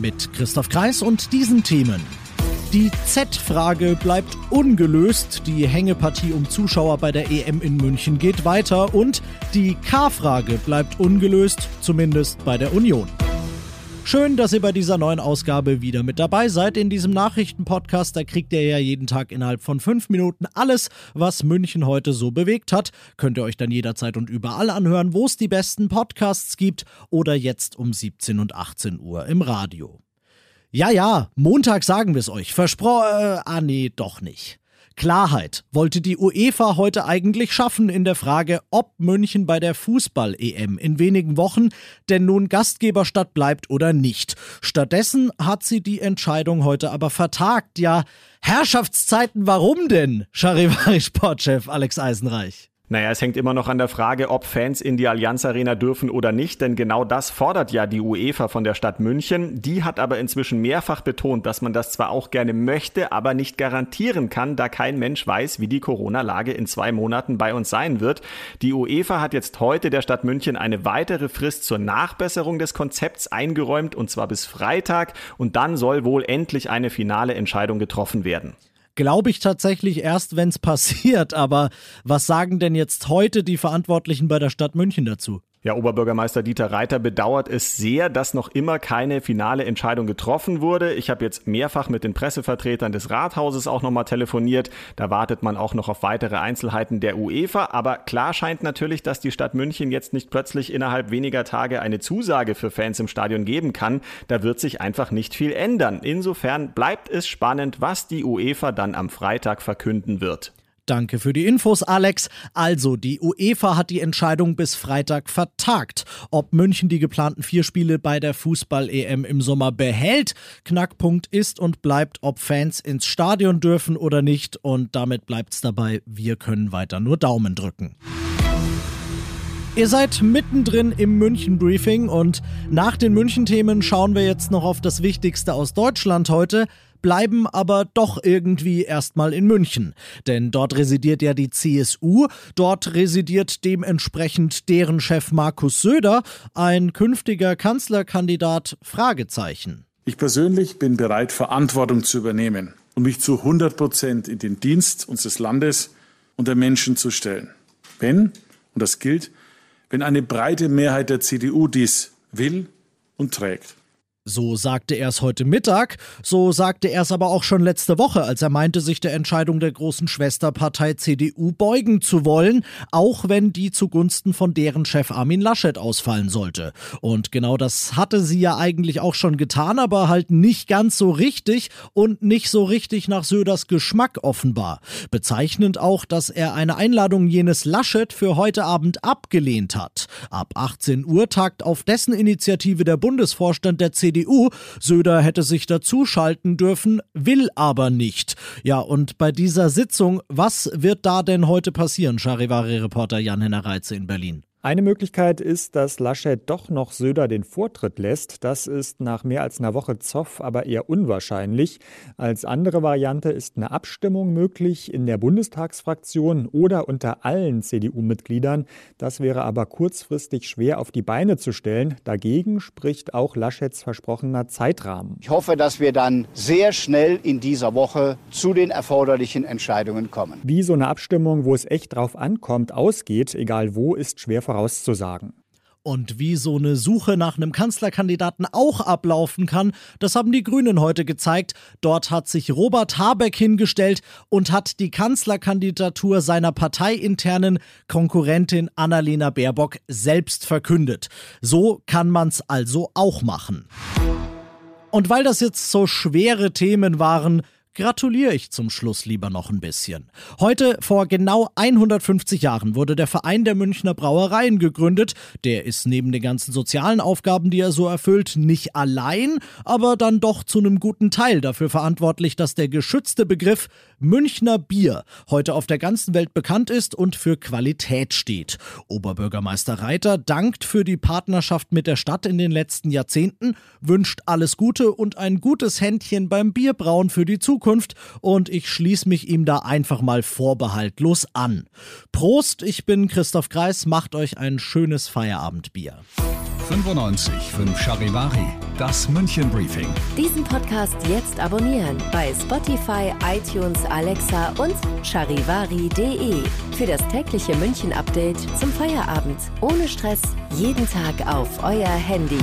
Mit Christoph Kreis und diesen Themen. Die Z-Frage bleibt ungelöst, die Hängepartie um Zuschauer bei der EM in München geht weiter und die K-Frage bleibt ungelöst, zumindest bei der Union. Schön, dass ihr bei dieser neuen Ausgabe wieder mit dabei seid. In diesem Nachrichtenpodcast, da kriegt ihr ja jeden Tag innerhalb von fünf Minuten alles, was München heute so bewegt hat. Könnt ihr euch dann jederzeit und überall anhören, wo es die besten Podcasts gibt oder jetzt um 17 und 18 Uhr im Radio. Ja, ja, Montag sagen wir es euch. Verspro... Äh, ah nee, doch nicht. Klarheit wollte die UEFA heute eigentlich schaffen in der Frage, ob München bei der Fußball-EM in wenigen Wochen denn nun Gastgeberstadt bleibt oder nicht. Stattdessen hat sie die Entscheidung heute aber vertagt. Ja, Herrschaftszeiten, warum denn? Charivari-Sportchef Alex Eisenreich. Naja, es hängt immer noch an der Frage, ob Fans in die Allianz Arena dürfen oder nicht, denn genau das fordert ja die UEFA von der Stadt München. Die hat aber inzwischen mehrfach betont, dass man das zwar auch gerne möchte, aber nicht garantieren kann, da kein Mensch weiß, wie die Corona-Lage in zwei Monaten bei uns sein wird. Die UEFA hat jetzt heute der Stadt München eine weitere Frist zur Nachbesserung des Konzepts eingeräumt, und zwar bis Freitag, und dann soll wohl endlich eine finale Entscheidung getroffen werden. Glaube ich tatsächlich erst, wenn es passiert. Aber was sagen denn jetzt heute die Verantwortlichen bei der Stadt München dazu? Ja, Oberbürgermeister Dieter Reiter bedauert es sehr, dass noch immer keine finale Entscheidung getroffen wurde. Ich habe jetzt mehrfach mit den Pressevertretern des Rathauses auch nochmal telefoniert. Da wartet man auch noch auf weitere Einzelheiten der UEFA. Aber klar scheint natürlich, dass die Stadt München jetzt nicht plötzlich innerhalb weniger Tage eine Zusage für Fans im Stadion geben kann. Da wird sich einfach nicht viel ändern. Insofern bleibt es spannend, was die UEFA dann am Freitag verkünden wird. Danke für die Infos, Alex. Also, die UEFA hat die Entscheidung bis Freitag vertagt, ob München die geplanten vier Spiele bei der Fußball-EM im Sommer behält. Knackpunkt ist und bleibt, ob Fans ins Stadion dürfen oder nicht. Und damit bleibt es dabei, wir können weiter nur Daumen drücken. Ihr seid mittendrin im München-Briefing und nach den München-Themen schauen wir jetzt noch auf das Wichtigste aus Deutschland heute bleiben aber doch irgendwie erstmal in München. Denn dort residiert ja die CSU, dort residiert dementsprechend deren Chef Markus Söder, ein künftiger Kanzlerkandidat Fragezeichen. Ich persönlich bin bereit, Verantwortung zu übernehmen und mich zu 100 Prozent in den Dienst unseres Landes und der Menschen zu stellen. Wenn, und das gilt, wenn eine breite Mehrheit der CDU dies will und trägt. So sagte er es heute Mittag, so sagte er es aber auch schon letzte Woche, als er meinte, sich der Entscheidung der großen Schwesterpartei CDU beugen zu wollen, auch wenn die zugunsten von deren Chef Armin Laschet ausfallen sollte. Und genau das hatte sie ja eigentlich auch schon getan, aber halt nicht ganz so richtig und nicht so richtig nach Söders Geschmack offenbar. Bezeichnend auch, dass er eine Einladung jenes Laschet für heute Abend abgelehnt hat. Ab 18 Uhr tagt auf dessen Initiative der Bundesvorstand der CDU CDU. Söder hätte sich dazuschalten dürfen, will aber nicht. Ja, und bei dieser Sitzung, was wird da denn heute passieren, Charivari-Reporter Jan-Henner Reitze in Berlin? Eine Möglichkeit ist, dass Laschet doch noch Söder den Vortritt lässt. Das ist nach mehr als einer Woche Zoff aber eher unwahrscheinlich. Als andere Variante ist eine Abstimmung möglich in der Bundestagsfraktion oder unter allen CDU-Mitgliedern. Das wäre aber kurzfristig schwer auf die Beine zu stellen. Dagegen spricht auch Laschets versprochener Zeitrahmen. Ich hoffe, dass wir dann sehr schnell in dieser Woche zu den erforderlichen Entscheidungen kommen. Wie so eine Abstimmung, wo es echt drauf ankommt, ausgeht, egal wo, ist schwer vorauszusagen. Und wie so eine Suche nach einem Kanzlerkandidaten auch ablaufen kann, das haben die Grünen heute gezeigt. Dort hat sich Robert Habeck hingestellt und hat die Kanzlerkandidatur seiner parteiinternen Konkurrentin Annalena Baerbock selbst verkündet. So kann man's also auch machen. Und weil das jetzt so schwere Themen waren, gratuliere ich zum Schluss lieber noch ein bisschen. Heute, vor genau 150 Jahren, wurde der Verein der Münchner Brauereien gegründet. Der ist neben den ganzen sozialen Aufgaben, die er so erfüllt, nicht allein, aber dann doch zu einem guten Teil dafür verantwortlich, dass der geschützte Begriff Münchner Bier heute auf der ganzen Welt bekannt ist und für Qualität steht. Oberbürgermeister Reiter dankt für die Partnerschaft mit der Stadt in den letzten Jahrzehnten, wünscht alles Gute und ein gutes Händchen beim Bierbrauen für die Zukunft und ich schließe mich ihm da einfach mal vorbehaltlos an. Prost, ich bin Christoph Kreis, macht euch ein schönes Feierabendbier. 95 5 Charivari, das München Briefing. Diesen Podcast jetzt abonnieren bei Spotify, iTunes, Alexa und charivari.de. Für das tägliche München Update zum Feierabend. Ohne Stress, jeden Tag auf euer Handy.